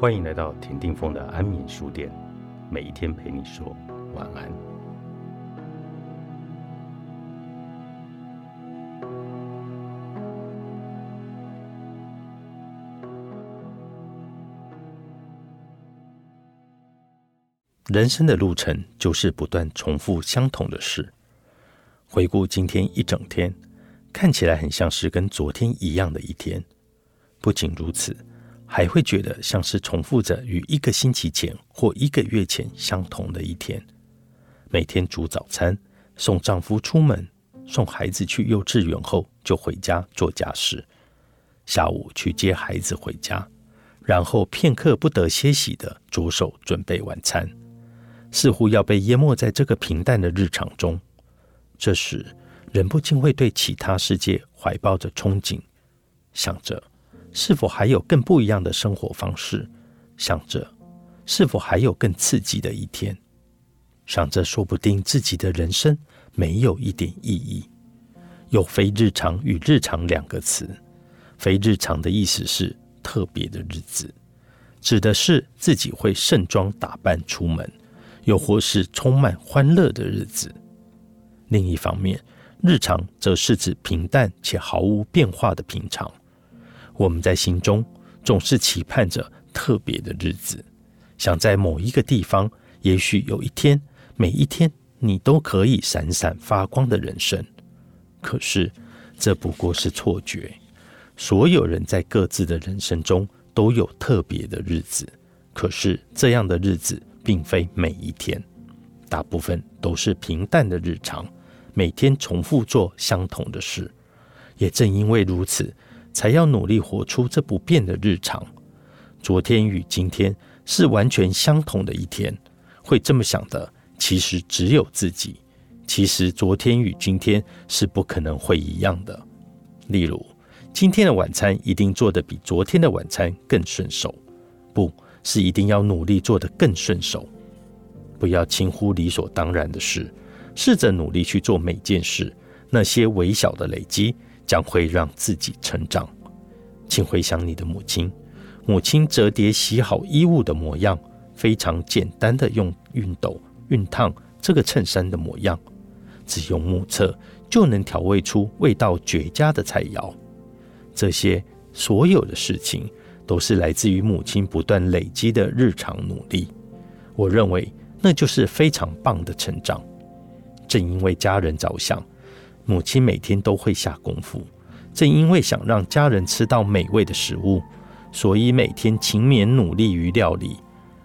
欢迎来到田定峰的安眠书店，每一天陪你说晚安。人生的路程就是不断重复相同的事。回顾今天一整天，看起来很像是跟昨天一样的一天。不仅如此，还会觉得像是重复着与一个星期前或一个月前相同的一天。每天煮早餐，送丈夫出门，送孩子去幼稚园后就回家做家事，下午去接孩子回家，然后片刻不得歇息的着手准备晚餐，似乎要被淹没在这个平淡的日常中。这时，人不禁会对其他世界怀抱着憧憬，想着。是否还有更不一样的生活方式？想着，是否还有更刺激的一天？想着，说不定自己的人生没有一点意义。有“非日常”与“日常”两个词，“非日常”的意思是特别的日子，指的是自己会盛装打扮出门，又或是充满欢乐的日子。另一方面，“日常”则是指平淡且毫无变化的平常。我们在心中总是期盼着特别的日子，想在某一个地方，也许有一天，每一天你都可以闪闪发光的人生。可是，这不过是错觉。所有人在各自的人生中都有特别的日子，可是这样的日子并非每一天，大部分都是平淡的日常，每天重复做相同的事。也正因为如此。才要努力活出这不变的日常。昨天与今天是完全相同的一天，会这么想的，其实只有自己。其实昨天与今天是不可能会一样的。例如，今天的晚餐一定做得比昨天的晚餐更顺手，不是一定要努力做得更顺手。不要轻忽理所当然的事，试着努力去做每件事，那些微小的累积。将会让自己成长。请回想你的母亲，母亲折叠洗好衣物的模样，非常简单的用熨斗熨烫这个衬衫的模样，只用目测就能调味出味道绝佳的菜肴。这些所有的事情，都是来自于母亲不断累积的日常努力。我认为那就是非常棒的成长。正因为家人着想。母亲每天都会下功夫，正因为想让家人吃到美味的食物，所以每天勤勉努力于料理。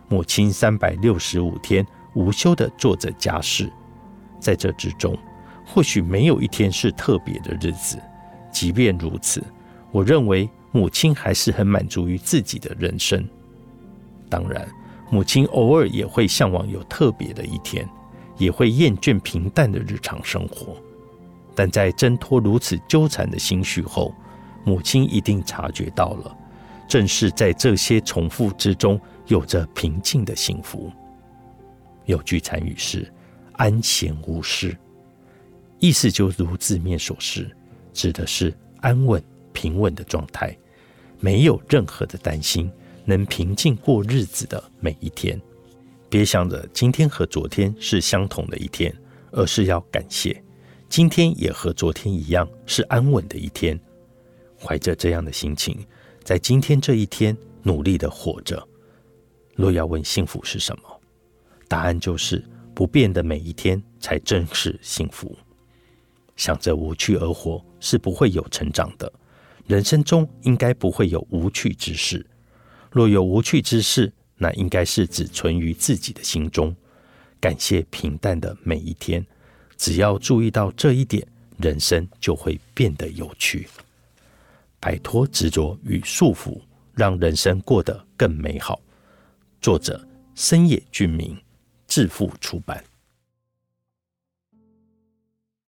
母亲三百六十五天无休的做着家事，在这之中，或许没有一天是特别的日子。即便如此，我认为母亲还是很满足于自己的人生。当然，母亲偶尔也会向往有特别的一天，也会厌倦平淡的日常生活。但在挣脱如此纠缠的心绪后，母亲一定察觉到了，正是在这些重复之中，有着平静的幸福。有句禅语是“安闲无事”，意思就如字面所示，指的是安稳、平稳的状态，没有任何的担心，能平静过日子的每一天。别想着今天和昨天是相同的一天，而是要感谢。今天也和昨天一样是安稳的一天，怀着这样的心情，在今天这一天努力的活着。若要问幸福是什么，答案就是不变的每一天才正是幸福。想着无趣而活是不会有成长的，人生中应该不会有无趣之事。若有无趣之事，那应该是只存于自己的心中。感谢平淡的每一天。只要注意到这一点，人生就会变得有趣。摆脱执着与束缚，让人生过得更美好。作者：深野俊明，致富出版。